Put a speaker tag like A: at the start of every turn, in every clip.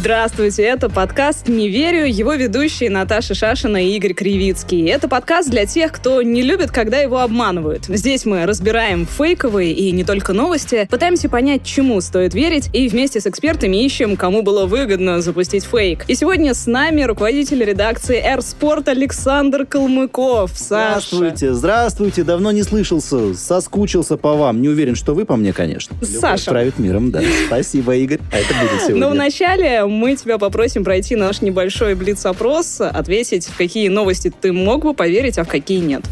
A: Здравствуйте, это подкаст «Не верю», его ведущие Наташа Шашина и Игорь Кривицкий. Это подкаст для тех, кто не любит, когда его обманывают. Здесь мы разбираем фейковые и не только новости, пытаемся понять, чему стоит верить, и вместе с экспертами ищем, кому было выгодно запустить фейк. И сегодня с нами руководитель редакции «Р Спорт» Александр Калмыков. Саша.
B: Здравствуйте, здравствуйте, давно не слышался, соскучился по вам. Не уверен, что вы по мне, конечно.
A: Саша.
B: Правит миром, да. Спасибо, Игорь. А это будет сегодня.
A: Но вначале мы тебя попросим пройти наш небольшой блиц-опрос, ответить, в какие новости ты мог бы поверить, а в какие нет.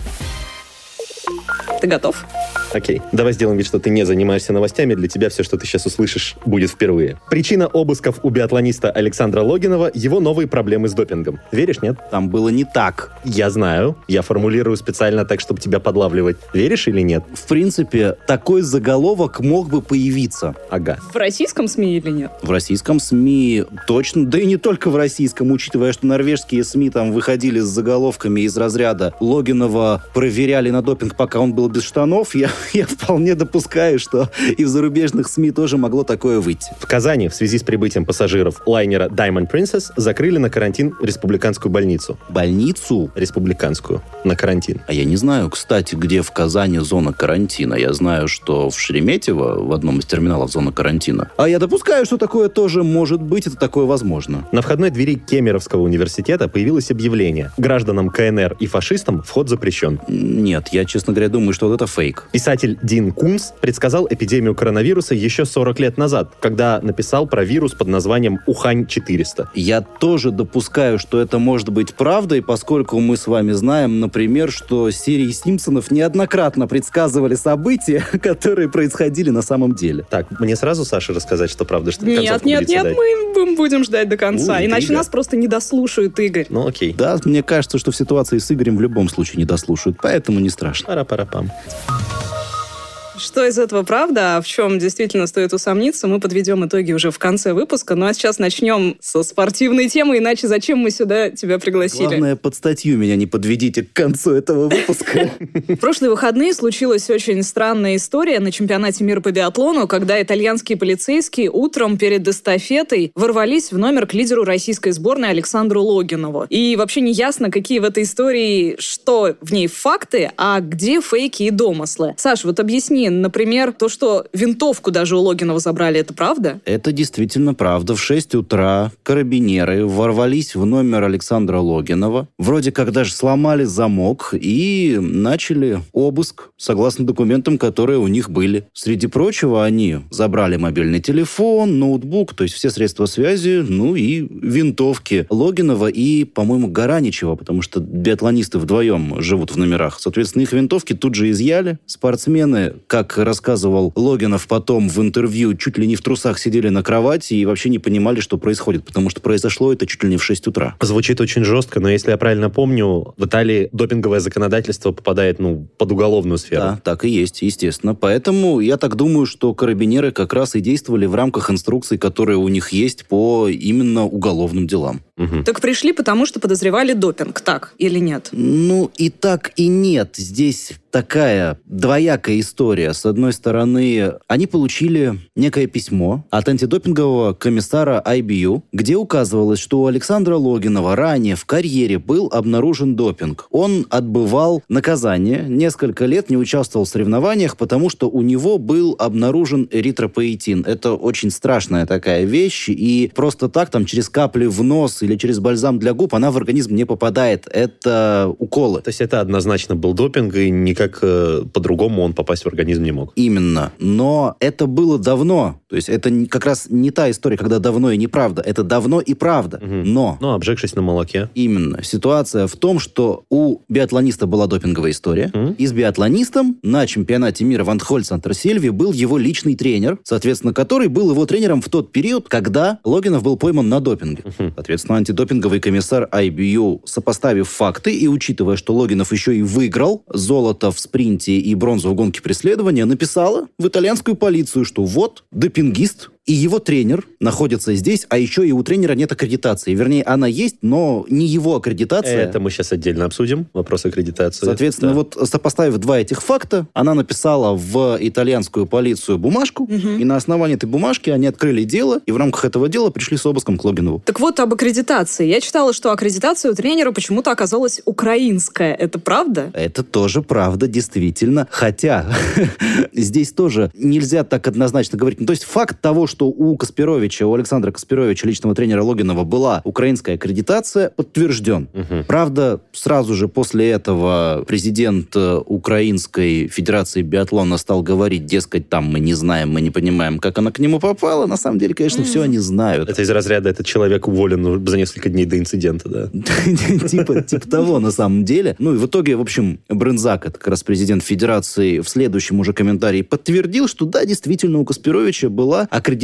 A: Ты готов?
C: Окей, давай сделаем вид, что ты не занимаешься новостями. Для тебя все, что ты сейчас услышишь, будет впервые. Причина обысков у биатлониста Александра Логинова – его новые проблемы с допингом. Веришь, нет?
B: Там было не так.
C: Я знаю. Я формулирую специально так, чтобы тебя подлавливать. Веришь или нет?
B: В принципе, такой заголовок мог бы появиться.
C: Ага.
A: В российском СМИ или нет?
B: В российском СМИ точно, да и не только в российском, учитывая, что норвежские СМИ там выходили с заголовками из разряда Логинова проверяли на допинг, пока он был без штанов, я, я вполне допускаю, что и в зарубежных СМИ тоже могло такое выйти.
C: В Казани в связи с прибытием пассажиров лайнера Diamond Princess закрыли на карантин республиканскую больницу.
B: Больницу?
C: Республиканскую. На карантин.
B: А я не знаю, кстати, где в Казани зона карантина. Я знаю, что в Шереметьево, в одном из терминалов зона карантина. А я допускаю, что такое тоже может быть, это такое возможно.
C: На входной двери Кемеровского университета появилось объявление. Гражданам КНР и фашистам вход запрещен.
B: Нет, я, честно говоря, думаю, что вот это фейк.
C: Писатель Дин Кунс предсказал эпидемию коронавируса еще 40 лет назад, когда написал про вирус под названием Ухань-400.
B: Я тоже допускаю, что это может быть правдой, поскольку мы с вами знаем, например, что серии Симпсонов неоднократно предсказывали события, которые происходили на самом деле.
C: Так, мне сразу, Саша, рассказать, что правда, что
A: Нет, нет, нет,
C: дать?
A: мы будем ждать до конца,
C: У,
A: иначе
C: интрига.
A: нас просто не дослушают, Игорь.
C: Ну окей.
B: Да, мне кажется, что в ситуации с Игорем в любом случае не дослушают, поэтому не страшно.
C: Пара-пара-пам.
A: Что из этого правда, а в чем действительно стоит усомниться, мы подведем итоги уже в конце выпуска. Ну а сейчас начнем со спортивной темы, иначе зачем мы сюда тебя пригласили?
B: Главное, под статью меня не подведите к концу этого выпуска.
A: В прошлые выходные случилась очень странная история на чемпионате мира по биатлону, когда итальянские полицейские утром перед эстафетой ворвались в номер к лидеру российской сборной Александру Логинову. И вообще не ясно, какие в этой истории, что в ней факты, а где фейки и домыслы. Саш, вот объясни, например, то, что винтовку даже у Логинова забрали, это правда?
B: Это действительно правда. В 6 утра карабинеры ворвались в номер Александра Логинова. Вроде как даже сломали замок и начали обыск, согласно документам, которые у них были. Среди прочего, они забрали мобильный телефон, ноутбук, то есть все средства связи, ну и винтовки Логинова и, по-моему, Гараничева, потому что биатлонисты вдвоем живут в номерах. Соответственно, их винтовки тут же изъяли. Спортсмены, как рассказывал Логинов потом в интервью, чуть ли не в трусах сидели на кровати и вообще не понимали, что происходит, потому что произошло это чуть ли не в 6 утра.
C: Звучит очень жестко, но если я правильно помню, в Италии допинговое законодательство попадает ну, под уголовную сферу.
B: Да, так и есть, естественно. Поэтому я так думаю, что карабинеры как раз и действовали в рамках инструкций, которые у них есть по именно уголовным делам.
C: Мгм.
A: Так пришли, потому что подозревали допинг, так или нет?
B: Ну, и так, и нет. Здесь такая двоякая история. С одной стороны, они получили некое письмо от антидопингового комиссара IBU, где указывалось, что у Александра Логинова ранее в карьере был обнаружен допинг. Он отбывал наказание, несколько лет не участвовал в соревнованиях, потому что у него был обнаружен эритропоэтин. Это очень страшная такая вещь, и просто так там через капли в нос или через бальзам для губ она в организм не попадает. Это уколы.
C: То есть это однозначно был допинг, и никак э, по-другому он попасть в организм не мог.
B: Именно. Но это было давно. То есть это как раз не та история, когда давно и неправда. Это давно и правда.
C: Мгм.
B: Но
C: Ну, обжегшись на молоке.
B: Именно. Ситуация в том, что у биатлониста была допинговая история.
C: Мгм.
B: И с биатлонистом на чемпионате мира в Антхольц-Антарсельве был его личный тренер, соответственно, который был его тренером в тот период, когда Логинов был пойман на допинге.
C: Мгм.
B: Соответственно, антидопинговый комиссар IBU, сопоставив факты и учитывая, что Логинов еще и выиграл золото в спринте и бронзу в гонке преследования, написала в итальянскую полицию, что вот, допингист и его тренер находится здесь, а еще и у тренера нет аккредитации. Вернее, она есть, но не его аккредитация.
C: Это мы сейчас отдельно обсудим, вопрос аккредитации.
B: Соответственно,
C: Да.
B: вот сопоставив два этих факта, она написала в итальянскую полицию бумажку, и на основании этой бумажки они открыли дело, и в рамках этого дела пришли с обыском к Логинову.
A: Так вот, об аккредитации. Я читала, что аккредитация у тренера почему-то оказалась украинская. Это правда?
B: Это тоже правда, действительно. Хотя здесь тоже нельзя так однозначно говорить. Ну, то есть факт того, что у Каспировича, у Александра Каспировича, личного тренера Логинова, была украинская аккредитация, подтвержден.
C: Мгм.
B: Правда, сразу же после этого президент э, Украинской Федерации биатлона стал говорить, дескать, там мы не знаем, мы не понимаем, как она к нему попала. На самом деле, конечно, все они знают.
C: Это из разряда «этот человек уволен за несколько дней до инцидента», да?
B: типа, типа того, на самом деле. Ну, и в итоге, в общем, Брынзак, это как раз президент Федерации, в следующем уже комментарии подтвердил, что да, действительно, у Каспировича была аккредитация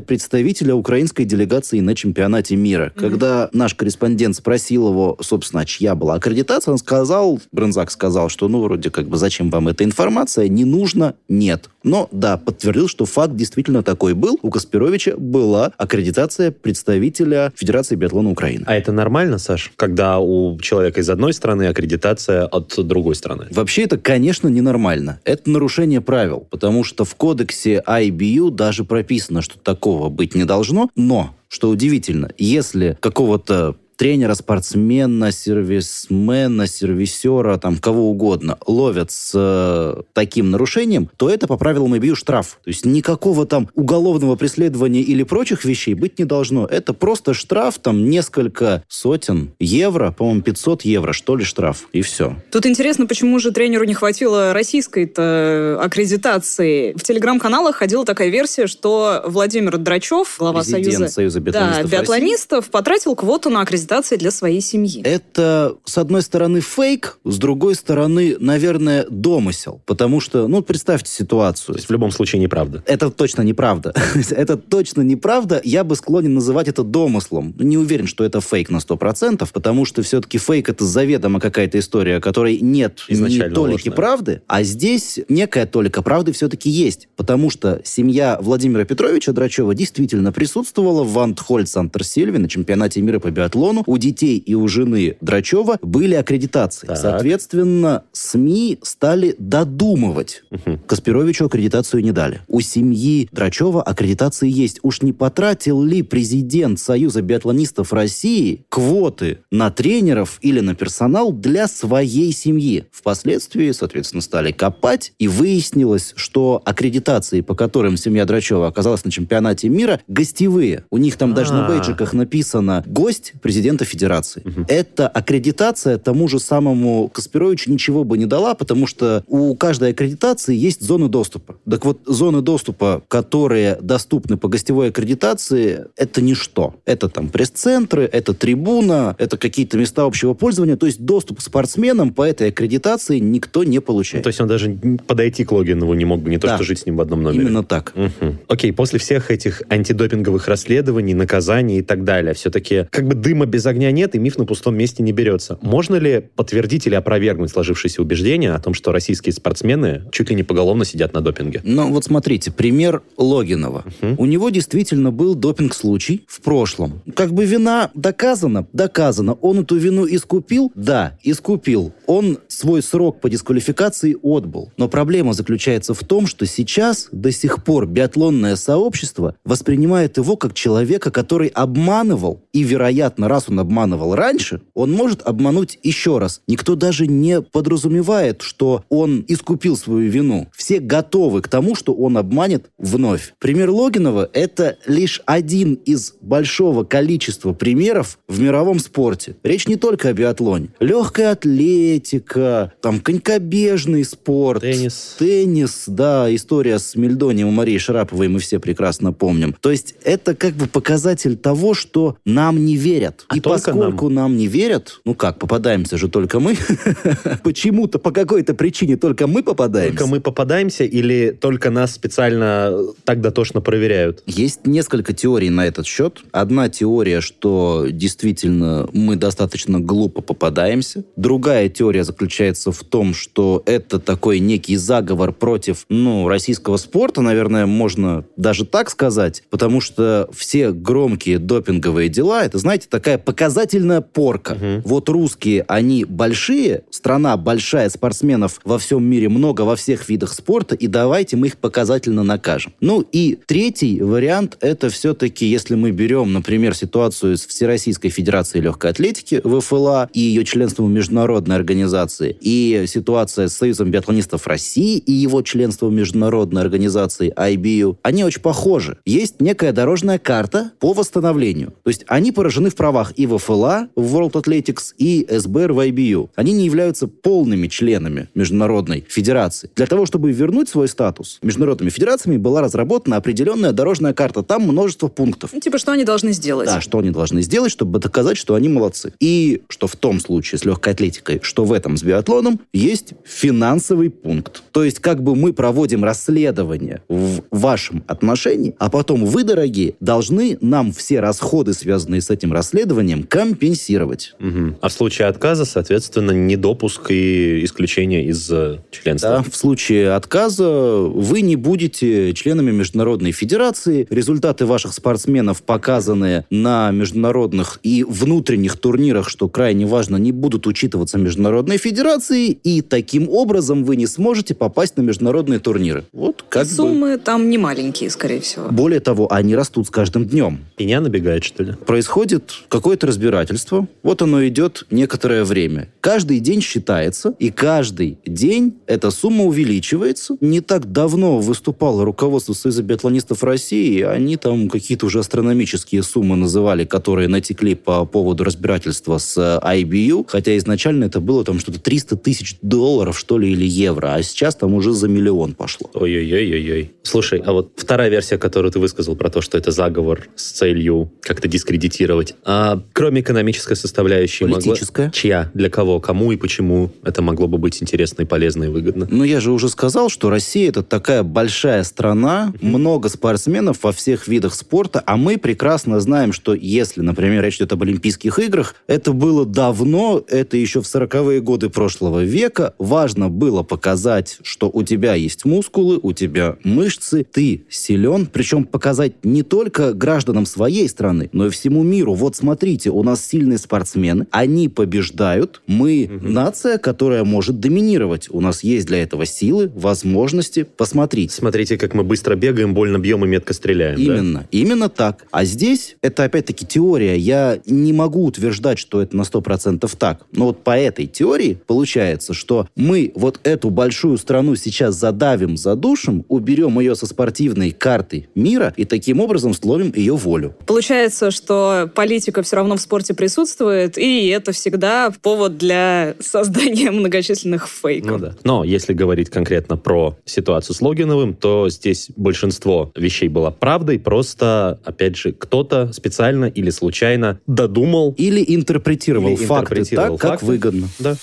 B: представителя украинской делегации на чемпионате мира. Когда наш корреспондент спросил его, собственно, чья была аккредитация, он сказал, Брынзак сказал, что, ну, вроде как бы, зачем вам эта информация, не нужно, нет. Но, да, подтвердил, что факт действительно такой был. У Каспировича была аккредитация представителя Федерации биатлона Украины.
C: А это нормально, Саш, когда у человека из одной страны аккредитация от другой страны?
B: Вообще это, конечно, ненормально. Это нарушение правил, потому что в кодексе IBU даже прописано, что такого быть не должно. Но, что удивительно, если какого-то тренера, спортсмена, сервисмена, сервисера, там, кого угодно, ловят с э, таким нарушением, то это по правилам IBU штраф. То есть никакого там уголовного преследования или прочих вещей быть не должно. Это просто штраф, там, несколько сотен евро, по-моему, 500 евро, что ли, штраф, и все.
A: Тут интересно, почему же тренеру не хватило российской-то аккредитации. В телеграм-каналах ходила такая версия, что Владимир Драчев, глава
B: Президент
A: Союза,
B: Союза
A: да,
B: биатлонистов России.
A: биатлонистов, потратил квоту на аккредитации для своей семьи.
B: Это, с одной стороны, фейк, с другой стороны, наверное, домысел. Потому что, ну, представьте ситуацию.
C: То есть в любом случае неправда.
B: Это точно неправда. это точно неправда. Я бы склонен называть это домыслом. Не уверен, что это фейк на 100%, потому что все-таки фейк — это заведомо какая-то история, которой нет
C: Изначально
B: ни толики
C: ложная.
B: правды, а здесь некая толика правды все-таки есть. Потому что семья Владимира Петровича Драчева действительно присутствовала в Антхольц Антерсильве на чемпионате мира по биатлону. У детей и у жены Драчева были аккредитации.
C: Так.
B: Соответственно, СМИ стали додумывать. Каспировичу аккредитацию не дали. У семьи Драчева аккредитации есть. Уж не потратил ли президент Союза биатлонистов России квоты на тренеров или на персонал для своей семьи? Впоследствии, соответственно, стали копать, и выяснилось, что аккредитации, по которым семья Драчева оказалась на чемпионате мира, гостевые. У них там даже на
C: А.
B: бейджиках написано «гость президента Федерации». Эта аккредитация тому же самому Каспировичу ничего бы не дала, потому что у каждой аккредитации есть зоны доступа. Так вот, зоны доступа, которые доступны по гостевой аккредитации, это ничто. Это там пресс-центры, это трибуна, это какие-то места общего пользования. То есть доступ к спортсменам по этой аккредитации никто не получает.
C: То есть он даже подойти к Логинову не мог бы, не то
B: Да.
C: что жить с ним в одном номере.
B: Именно так.
C: Мгм. Окей, после всех этих антидопинговых расследований, наказаний и так далее, все-таки как бы дыма без огня нет, и миф на пустом месте не берется. Можно ли подтвердить или опровергнуть сложившееся убеждение о том, что российские спортсмены чуть ли не поголовно сидят на допинге?
B: Ну, вот смотрите, пример Логинова. У него действительно был допинг-случай в прошлом. Как бы вина доказана? Доказана. Он эту вину искупил? Да, искупил. Он свой срок по дисквалификации отбыл. Но проблема заключается в том, что сейчас до сих пор биатлонное сообщество воспринимает его как человека, который обманывал. И, вероятно, раз он обманывал раньше, он может обмануть еще раз. Никто даже не подразумевает, что он искупил свою вину. Все готовы к тому, что он обманет вновь. Пример Логинова – это лишь один из большого количества примеров в мировом спорте. Речь не только о биатлоне. Легкая атлетика, там, конькобежный спорт.
C: Теннис.
B: Теннис, да, история с Мельдонием и Марией Шараповой мы все прекрасно помним. То есть это как бы показатель того, что нам не верят.
C: А
B: И поскольку нам. не верят, ну как, попадаемся же только мы, почему-то по какой-то причине только мы попадаемся.
C: Только мы попадаемся или только нас специально так дотошно проверяют?
B: Есть несколько теорий на этот счет. Одна теория, что действительно мы достаточно глупо попадаемся. Другая теория заключается в том, что это такой некий заговор против, ну, российского спорта, наверное, можно даже так сказать, потому что все громкие допинговые дела, это, знаете, такая показательная порка.
C: Мгм.
B: Вот русские, они большие, страна большая, спортсменов во всем мире много во всех видах спорта, и давайте мы их показательно накажем. Ну и третий вариант, это все-таки, если мы берем, например, ситуацию с Всероссийской Федерацией легкой атлетики, ВФЛА, и ее членством в международной организации, и ситуация с Союзом биатлонистов России и его членством в международной организации IBU, они очень похожи. Есть некая дорожная карта по восстановлению. То есть они поражены в правах и ВФЛА в World Athletics, и СБР в IBU. Они не являются полными членами международной федерации. Для того, чтобы вернуть свой статус, международными федерациями была разработана определенная дорожная карта. Там множество пунктов.
A: Ну, Типа, что они должны сделать?
B: Да, что они должны сделать, чтобы доказать, что они молодцы. И что в том случае с легкой атлетикой, что в этом с биатлоном, есть финансовый пункт. То есть как бы мы проводим расследование в вашем отношении, а потом вы, дорогие, должны нам все расходы, связанные с этим расследованием, компенсировать.
C: Мгм. А в случае отказа, соответственно, недопуск и исключение из э, членства.
B: Да, в случае отказа вы не будете членами Международной Федерации. Результаты ваших спортсменов, показанные на международных и внутренних турнирах, что крайне важно, не будут учитываться Международной Федерацией, и таким образом вы не сможете попасть на международные турниры. Вот как бы...
A: Суммы там не маленькие, скорее всего.
B: Более того, они растут с каждым днем.
C: Меня набегает, что ли?
B: Происходит какое-то разбирательство. Вот оно идет некоторое время. Каждый день считается, и каждый день эта сумма увеличивается. Не так давно выступало руководство Союза биатлонистов России, и они там какие-то уже астрономические суммы называли, которые натекли по поводу разбирательства с э, IBU, хотя изначально это было там что-то 300 тысяч долларов, что ли, или евро, а сейчас там уже за миллион пошло.
C: Ой-ой-ой-ой-ой. Слушай, а вот вторая версия, которую ты высказал про то, что это заговор с целью как-то дискредитировать, а кроме экономической составляющей... могла-
B: Политическая.
C: Чья? Для кого? Кому и почему это могло бы быть интересно и полезно и выгодно?
B: Ну, я же уже сказал, что Россия это такая большая страна, много спортсменов во всех видах спорта, а мы прекрасно знаем, что если, например, речь идет об Олимпийских играх, это было давно, это еще в 40-е годы прошлого века. Важно было показать, что у тебя есть мускулы, у тебя мышцы, ты силен, причем показать не только гражданам своей страны, но и всему миру. Вот смотрите, у нас сильные спортсмены, они побеждают, мы нация, которая может доминировать. У нас есть для этого силы, возможности. Посмотрите.
C: Смотрите, как мы быстро бегаем, больно бьем и метко стреляем. да?
B: Именно, именно так. А здесь это опять-таки теория. Я не могу утверждать, что это на 100% так. Но вот по этой теории получается, что мы вот эту большую страну сейчас задавим, задушим, уберем ее со спортивной карты мира и таким образом сломим ее волю.
A: Получается, что политика все равно в спорте присутствует, и это всегда повод для создания многочисленных фейков.
C: Ну да. Но если говорить конкретно про ситуацию с Логиновым, то здесь большинство вещей было правдой, просто, опять же, кто-то специально или случайно додумал.
B: Или интерпретировал
C: Или
B: факты
C: интерпретировал
B: так, как
C: факты.
B: выгодно.
C: Да.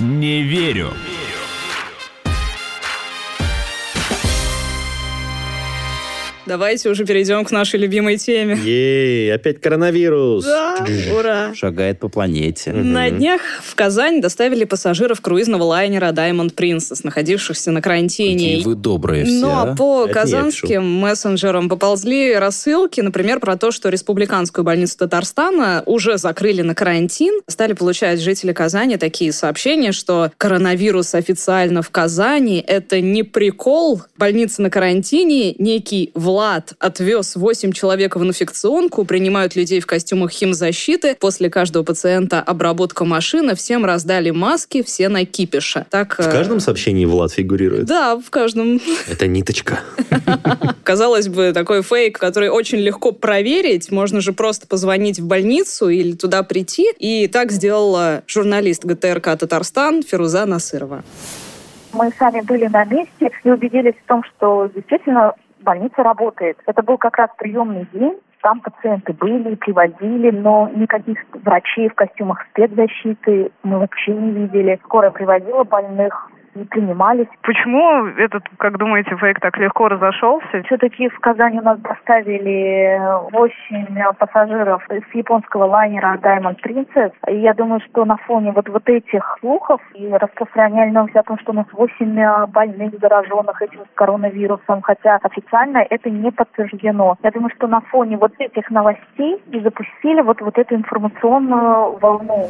D: Не верю.
A: Давайте уже перейдем к нашей любимой теме.
C: Ей, опять коронавирус.
A: Да, ура!
B: Шагает по планете.
A: На днях в Казань доставили пассажиров круизного лайнера Diamond Princess, находившихся на карантине.
B: Какие вы добрые все.
A: Но
B: а.
A: по
C: Это
A: казанским мессенджерам поползли рассылки, например, про то, что республиканскую больницу Татарстана уже закрыли на карантин. Стали получать жители Казани такие сообщения, что коронавирус официально в Казани — это не прикол. Больница на карантине, некий Влад отвез 8 человек в инфекционку, принимают людей в костюмах химзащиты. После каждого пациента обработка машины, всем раздали маски, все на кипише. Так,
C: В
A: э,
C: каждом сообщении Влад фигурирует.
A: Да, в каждом.
C: Это ниточка.
A: Казалось бы, такой фейк, который очень легко проверить. Можно же просто позвонить в больницу или туда прийти. И так сделала журналист ГТРК «Татарстан» Фируза Насырова.
E: Мы сами были на месте и убедились в том, что действительно больница работает. Это был как раз приемный день, там пациенты были, приводили, но никаких врачей в костюмах спецзащиты мы вообще не видели. Скорая приводила больных, не принимались.
A: Почему этот, как думаете, фейк так легко разошелся?
E: Все-таки в Казань у нас доставили 8 пассажиров с японского лайнера Diamond Princess. И я думаю, что на фоне вот, вот этих слухов и распространения новости о том, что у нас 8 больных зараженных этим коронавирусом, хотя официально это не подтверждено. Я думаю, что на фоне вот этих новостей и запустили вот, вот эту информационную волну.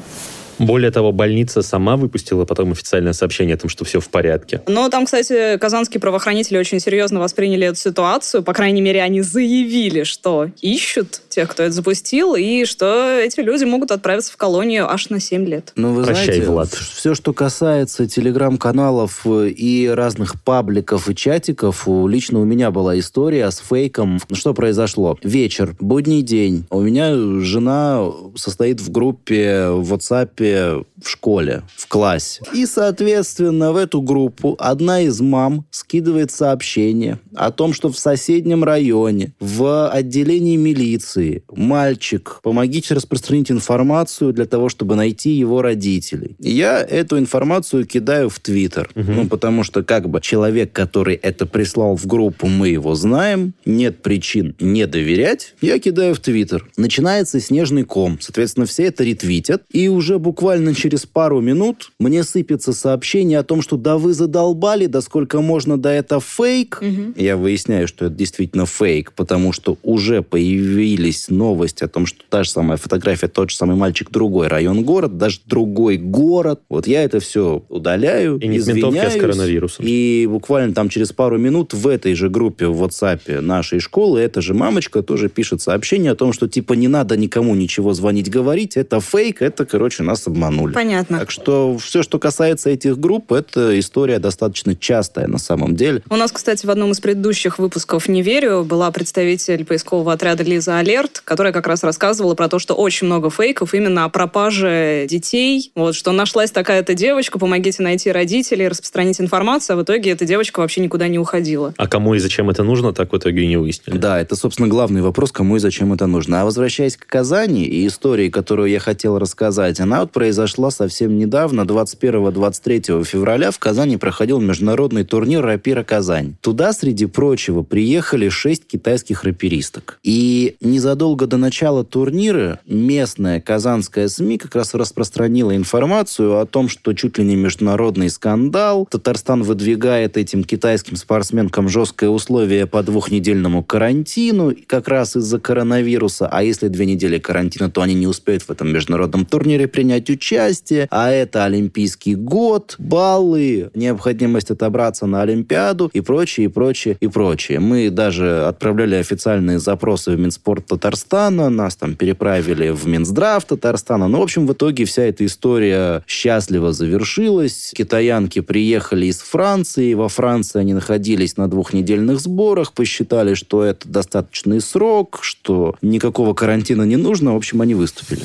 C: Более того, больница сама выпустила потом официальное сообщение о том, что все в порядке.
A: Но там, кстати, казанские правоохранители очень серьезно восприняли эту ситуацию. По крайней мере, они заявили, что ищут тех, кто это запустил, и что эти люди могут отправиться в колонию аж на 7 лет.
B: Ну, вы
C: Прощай,
B: знаете,
C: Влад.
B: все, что касается телеграм-каналов э, и разных пабликов и чатиков, лично у меня была история с фейком. Что произошло? Вечер, будний день. У меня жена состоит в группе в WhatsApp в школе, в классе. И, соответственно, в эту группу одна из мам скидывает сообщение о том, что в соседнем районе, в отделении милиции, мальчик, помогите распространить информацию для того, чтобы найти его родителей. Я эту информацию кидаю в Твиттер. Ну, потому что, как бы, человек, который это прислал в группу, мы его знаем, нет причин не доверять, я кидаю в Твиттер. Начинается снежный ком. Соответственно, все это ретвитят. И уже буквально через пару минут мне сыпется сообщение о том, что да вы задолбали, да сколько можно, да это фейк. Я выясняю, что это действительно фейк, потому что уже появились новости о том, что та же самая фотография, тот же самый мальчик, другой район город, даже другой город. Вот я это все удаляю,
C: И не а с
B: извиняюсь.
C: коронавирусом.
B: И буквально там через пару минут в этой же группе в WhatsApp нашей школы эта же мамочка тоже пишет сообщение о том, что типа не надо никому ничего звонить, говорить, это фейк, это, короче, нас обманули.
A: Понятно.
B: Так что все, что касается этих групп, это история достаточно частая на самом деле.
A: У нас, кстати, в одном из предыдущих выпусков «Не верю» была представитель поискового отряда Лиза Алерт, которая как раз рассказывала про то, что очень много фейков именно о пропаже детей. Вот, что нашлась такая-то девочка, помогите найти родителей, распространить информацию, а в итоге эта девочка вообще никуда не уходила.
C: А кому и зачем это нужно, так в итоге и не выяснили.
B: Да, это, собственно, главный вопрос, кому и зачем это нужно. А возвращаясь к Казани и истории, которую я хотел рассказать, она вот произошла совсем недавно, 21-23 февраля в Казани проходил международный турнир «Рапира Казань». Туда, среди прочего, приехали шесть китайских раперисток. И незадолго до начала турнира местная казанская СМИ как раз распространила информацию о том, что чуть ли не международный скандал. Татарстан выдвигает этим китайским спортсменкам жесткое условие по двухнедельному карантину, как раз из-за коронавируса. А если две недели карантина, то они не успеют в этом международном турнире принять участие. А это Олимпийский год, баллы, необходимость отобраться на Олимпиаду и прочее, и прочее, и прочее. Мы даже отправляли официальные запросы в Минспорт Татарстана, нас там переправили в Минздрав Татарстана. Ну, в общем, в итоге вся эта история счастливо завершилась. Китаянки приехали из Франции. Во Франции они находились на двухнедельных сборах, посчитали, что это достаточный срок, что никакого карантина не нужно. В общем, они выступили.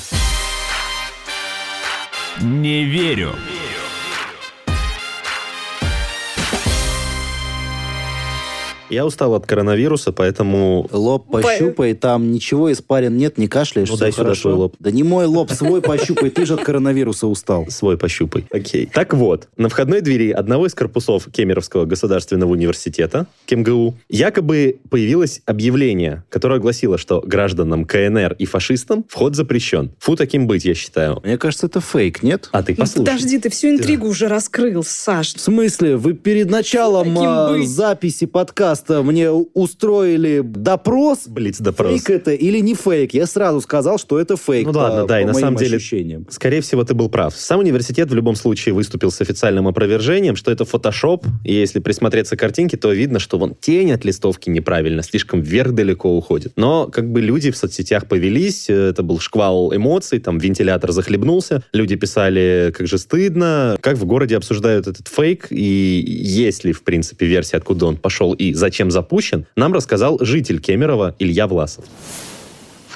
D: Не верю.
C: Я устал от коронавируса, поэтому...
B: Лоб пощупай, там ничего испарин нет, не кашляешь,
C: Ну, дай сюда
B: хорошо.
C: свой лоб.
B: Да не мой лоб, свой пощупай, ты же от коронавируса устал.
C: Свой пощупай. Окей. Так вот, на входной двери одного из корпусов Кемеровского государственного университета, КемГУ, якобы появилось объявление, которое гласило, что гражданам КНР и фашистам вход запрещен. Фу, таким быть, я считаю.
B: Мне кажется, это фейк, нет?
C: А ты
A: Ну,
C: послушай.
A: подожди, ты всю интригу уже раскрыл, Саш.
B: В смысле, вы перед началом а, записи подкаста мне у- устроили допрос?
C: Блиц-допрос.
B: Фейк это или не фейк? Я сразу сказал, что это фейк.
C: Ну
B: по-
C: ладно, да, и
B: по
C: на
B: моим
C: самом деле-
B: ощущениям.
C: Скорее всего, ты был прав. Сам университет в любом случае выступил с официальным опровержением, что это фотошоп, и если присмотреться к картинке, то видно, что вон тень от листовки неправильно, слишком вверх далеко уходит. Но как бы люди в соцсетях повелись, э, это был шквал эмоций, там вентилятор захлебнулся, люди писали, как же стыдно, как в городе обсуждают этот фейк, и есть ли, в принципе, версия, откуда он пошел и зачем запущен, нам рассказал житель Кемерово Илья Власов.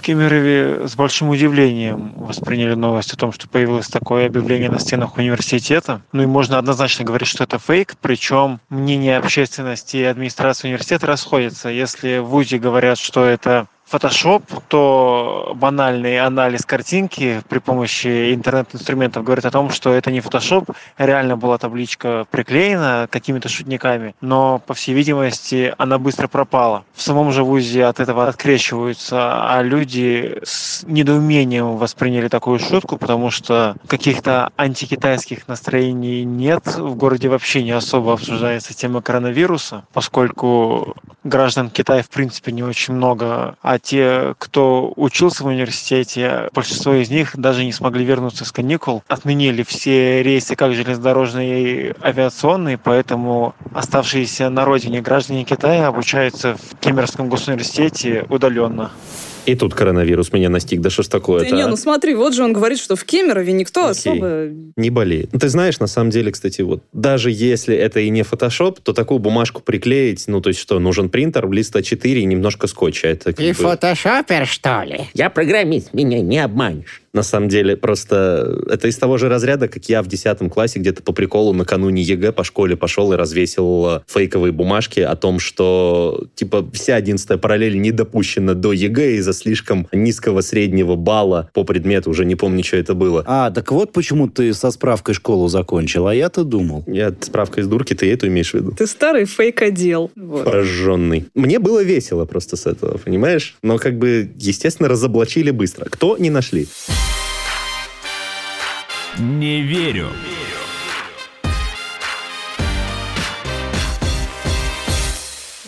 F: В Кемерове с большим удивлением восприняли новость о том, что появилось такое объявление на стенах университета. Ну и можно однозначно говорить, что это фейк, причем мнение общественности и администрации университета расходятся. Если в ВУЗе говорят, что это Photoshop, то банальный анализ картинки при помощи интернет-инструментов говорит о том, что это не Photoshop, реально была табличка приклеена какими-то шутниками, но, по всей видимости, она быстро пропала. В самом же ВУЗе от этого открещиваются, а люди с недоумением восприняли такую шутку, потому что каких-то антикитайских настроений нет. В городе вообще не особо обсуждается тема коронавируса, поскольку граждан Китая в принципе не очень много, а те, кто учился в университете, большинство из них даже не смогли вернуться с каникул. Отменили все рейсы как железнодорожные и авиационные, поэтому оставшиеся на родине граждане Китая обучаются в Кемеровском госуниверситете удаленно.
C: И тут коронавирус меня настиг. Да что ж такое-то?
A: Да не,
C: а?
A: ну смотри, вот же он говорит, что в Кемерове никто
C: Окей.
A: особо...
C: Не болеет. Ну, ты знаешь, на самом деле, кстати, вот даже если это и не фотошоп, то такую бумажку приклеить, ну, то есть что, нужен принтер, лист А4 и немножко скотча. Это
G: Ты
C: бы-
G: фотошопер, что ли? Я программист, меня не обманешь.
C: На самом деле, просто это из того же разряда, как я в 10 классе где-то по приколу накануне ЕГЭ по школе пошел и развесил э, фейковые бумажки о том, что, типа, вся 11 параллель не допущена до ЕГЭ из-за слишком низкого среднего балла по предмету, уже не помню, что это было.
B: А, так вот почему ты со справкой школу закончил, а я-то думал.
C: Я справка из дурки, ты эту имеешь в виду?
A: Ты старый фейк-отдел. Вот.
C: Прожженный. Мне было весело просто с этого, понимаешь? Но как бы, естественно, разоблачили быстро. Кто не нашли?
D: Не верю.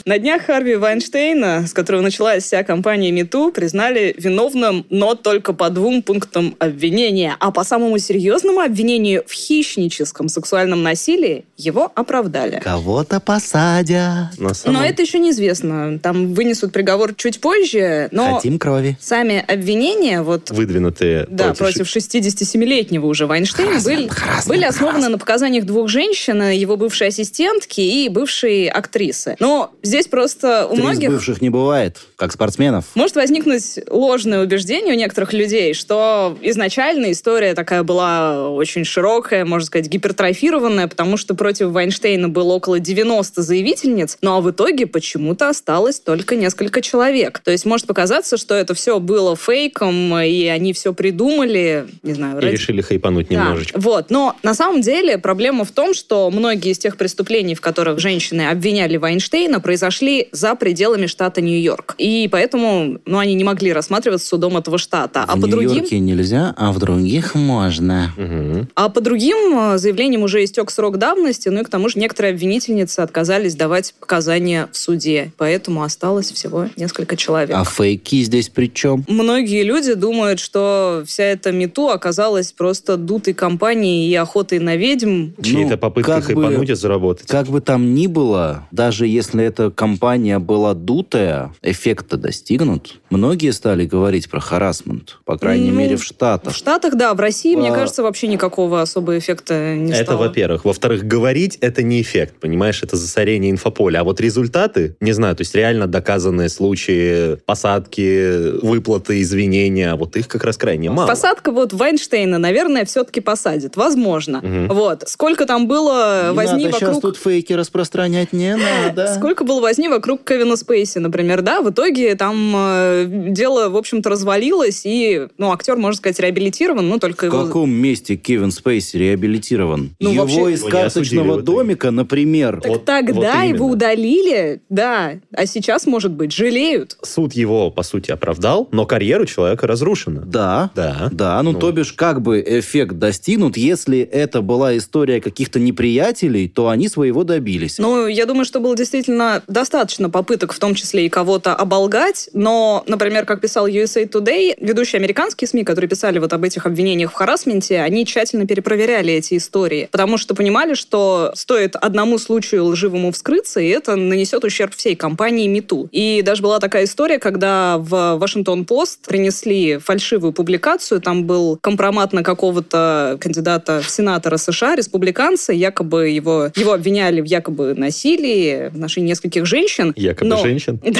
A: На днях Харви Вайнштейна, с которого началась вся компания МИТУ, признали виновным, но только по двум пунктам обвинения. А по самому серьезному обвинению в хищническом сексуальном насилии его оправдали.
B: Кого-то посадят.
C: Самом...
A: Но это еще неизвестно. Там вынесут приговор чуть позже, но
B: Хотим крови.
A: сами обвинения, вот
C: выдвинутые
A: да, против 67-летнего уже Вайнштейна были, были основаны на показаниях двух женщин, его бывшей ассистентки и бывшей актрисы. Но здесь просто у
B: Три из
A: многих
B: бывших не бывает, как спортсменов.
A: может возникнуть ложное убеждение у некоторых людей, что изначально история такая была очень широкая, можно сказать, гипертрофированная, потому что против Вайнштейна было около 90 заявительниц, ну а в итоге почему-то осталось только несколько человек. То есть может показаться, что это все было фейком, и они все придумали, не знаю,
C: И
A: ради-
C: решили хайпануть
A: да,
C: немножечко.
A: Вот. Но на самом деле проблема в том, что многие из тех преступлений, в которых женщины обвиняли Вайнштейна, произошли за пределами штата Нью-Йорк. И поэтому ну, они не могли рассматриваться судом этого штата. А
B: в
A: по другим...
B: Нью-Йорке нельзя, а в других можно.
C: Мгм.
A: А по другим э, заявлениям уже истек срок давности, ну и к тому же некоторые обвинительницы отказались давать показания в суде. Поэтому осталось всего несколько человек.
B: А фейки здесь при чем?
A: Многие люди думают, что вся эта мету оказалась просто дутой компанией и охотой на ведьм.
C: Чьи-то
B: Ну,
C: попытки
B: как бы-
C: хайпануть и заработать.
B: Как бы там ни было, даже если эта компания была дутая, эффект-то достигнут. Многие стали говорить про харасмент, по крайней
A: Ну,
B: мере в
A: В
B: Штатах.
A: Штатах, да, в России, мне
B: А.
A: кажется, вообще никакого особого эффекта не
C: Это,
A: стало.
C: во-первых. Во-вторых, говорить это не эффект, понимаешь, это засорение инфополя. А вот результаты, не знаю, то есть реально доказанные случаи посадки, выплаты, извинения, а вот их как раз крайне мало.
A: Посадка вот Вайнштейна, наверное, все-таки посадит. Возможно.
C: Мгм.
A: Вот. Сколько там было
B: Не
A: возни
B: надо сейчас
A: вокруг...
B: тут фейки распространять, не надо.
A: Сколько было возни вокруг Кевина Спейси, например, да? В итоге там э, дело, в общем-то, развалилось, и, ну, актер, можно сказать, реабилитирован, ну, только
B: В
A: его...
B: каком месте Кевин Спейси реабилитирован?
A: Ну,
B: Его
A: вообще-
B: из карточного домика, например.
A: Так
C: Вот-
A: тогда
C: вот
A: его удалили, да. А сейчас, может быть, жалеют.
C: Суд его, по сути, оправдал, но карьеру человека разрушена.
B: Да.
C: Да.
B: Да, ну,
C: Ну.
B: то бишь, как бы эффект достигнут, если это была история каких-то неприятелей, то они своего добились.
A: Ну, я думаю, что было действительно достаточно попыток, в том числе и кого-то оболгать, но, например, как писал USA Today, ведущие американские СМИ, которые писали вот об этих обвинениях в харасменте, они тщательно перепроверяли эти истории, потому что понимали, что стоит одному случаю лживому вскрыться, и это нанесет ущерб всей компании МИТУ. И даже была такая история, когда в Вашингтон-Пост принесли фальшивую публикацию, там был компромат на какого-то кандидата в сенатора США, республиканца, якобы его, его обвиняли в якобы насилии в отношении нескольких этих женщин.
C: Якобы
A: но...
C: женщин.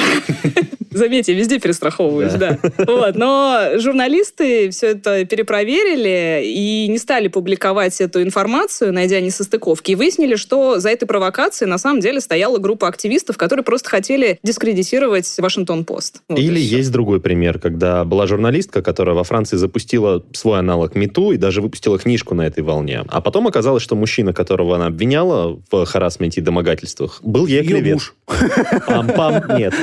A: Заметьте, везде перестраховываюсь, да. Вот, но журналисты все это перепроверили и не стали публиковать эту информацию, найдя несостыковки, и выяснили, что за этой провокацией на самом деле стояла группа активистов, которые просто хотели дискредитировать Вашингтон-Пост. Вот
C: Или есть другой пример, когда была журналистка, которая во Франции запустила свой аналог МИТУ и даже выпустила книжку на этой волне. А потом оказалось, что мужчина, которого она обвиняла в харасменте и домогательствах, был ей
B: Её
C: оклевет.
B: муж.
C: Пам-пам, нет.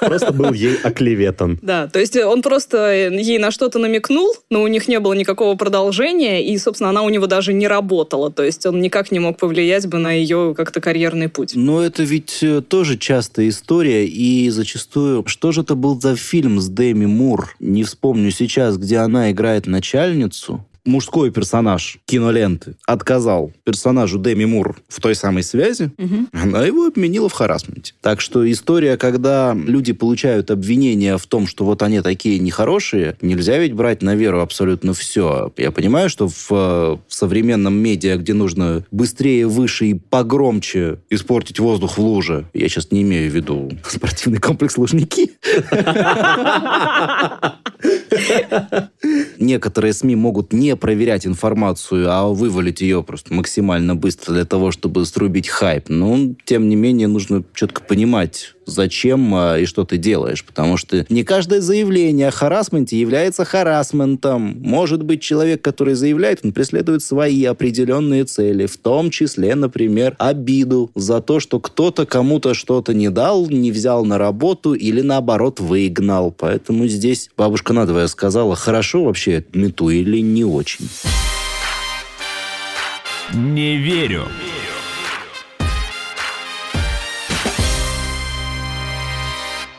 C: Просто был ей оклеветан.
A: Да, то есть он просто ей на что-то намекнул, но у них не было никакого продолжения, и, собственно, она у него даже не работала. То есть он никак не мог повлиять бы на ее как-то карьерный путь.
B: Но это ведь э, тоже частая история, и зачастую... Что же это был за фильм с Дэми Мур? Не вспомню сейчас, где она играет начальницу. Мужской персонаж киноленты отказал персонажу Дэми Мур в той самой связи, она его обменила в харасменте. Так что история, когда люди получают обвинения в том, что вот они такие нехорошие, нельзя ведь брать на веру абсолютно все. Я понимаю, что в, э, в современном медиа, где нужно быстрее, выше и погромче испортить воздух в луже, я сейчас не имею в виду спортивный комплекс Лужники, некоторые СМИ могут не проверять информацию, а вывалить ее просто максимально быстро для того, чтобы срубить хайп. Но, тем не менее, нужно четко понимать, зачем а, и что ты делаешь. Потому что не каждое заявление о харасменте является харасментом. Может быть, человек, который заявляет, он преследует свои определенные цели, в том числе, например, обиду за то, что кто-то кому-то что-то не дал, не взял на работу или, наоборот, выгнал. Поэтому здесь бабушка надвое сказала, хорошо вообще мету или не очень.
D: Не верю.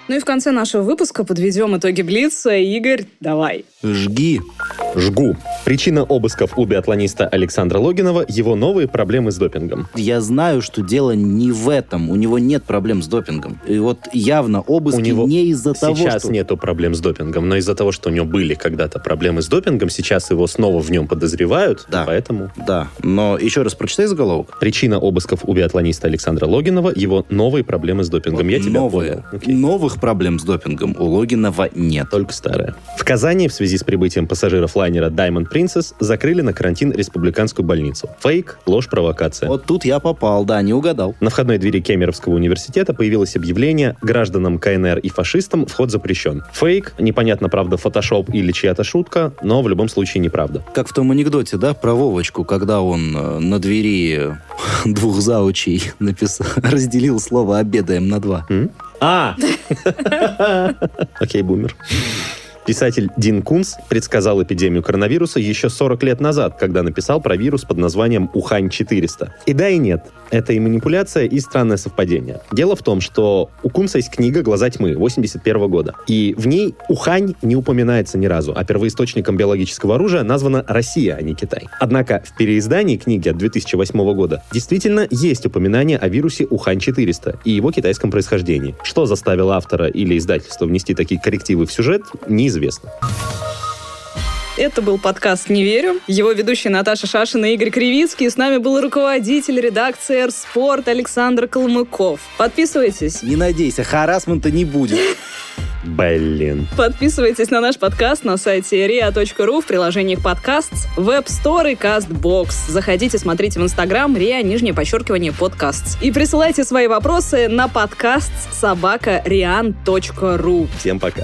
A: Ну и в конце нашего выпуска подведем итоги Блица. Игорь, давай.
B: Жги.
C: Жгу. Причина обысков у биатлониста Александра Логинова – его новые проблемы с допингом.
B: Я знаю, что дело не в этом. У него нет проблем с допингом. И вот явно обыски
C: У него
B: не из-за того,
C: Сейчас
B: что...
C: нету проблем с допингом, но из-за того, что у него были когда-то проблемы с допингом, сейчас его снова в нем подозревают,
B: Да.
C: поэтому...
B: Да, но еще раз прочитай заголовок.
C: Причина обысков у биатлониста Александра Логинова – его новые проблемы с допингом. Я тебя
B: Новые.
C: понял. Окей.
B: Новых проблем с допингом у Логинова нет.
C: Только старая. В Казани в связи с прибытием пассажиров лайнера Diamond Princess закрыли на карантин республиканскую больницу. Фейк, ложь, провокация.
B: Вот тут я попал, да, не угадал.
C: На входной двери Кемеровского университета появилось объявление «Гражданам КНР и фашистам вход запрещен». Фейк, непонятно, правда, фотошоп или чья-то шутка, но в любом случае неправда.
B: Как в том анекдоте, да, про Вовочку, когда он э, на двери двух заучей написал, разделил слово «обедаем» на два.
C: М? А! Окей, бумер. Писатель Дин Кунс предсказал эпидемию коронавируса еще 40 лет назад, когда написал про вирус под названием Ухань-400. И да, и нет. Это и манипуляция, и странное совпадение. Дело в том, что у Кунса есть книга «Глаза тьмы» 81 года. И в ней Ухань не упоминается ни разу, а первоисточником биологического оружия названа Россия, а не Китай. Однако в переиздании книги от 2008 года действительно есть упоминание о вирусе Ухань-400 и его китайском происхождении. Что заставило автора или издательство внести такие коррективы в сюжет, неизвестно.
A: Это был подкаст «Не верю». Его ведущие Наташа Шашина и Игорь Кривицкий. С нами был руководитель редакции «Спорт» Александр Калмыков. Подписывайтесь.
B: Не надейся, харасмента не будет.
C: Блин.
A: Подписывайтесь на наш подкаст на сайте ria.ru в приложениях подкаст, Web Store и CastBox. Заходите, смотрите в Инстаграм ria, нижнее подчеркивание, подкаст. И присылайте свои вопросы на подкаст собака.rian.ru.
C: Всем пока.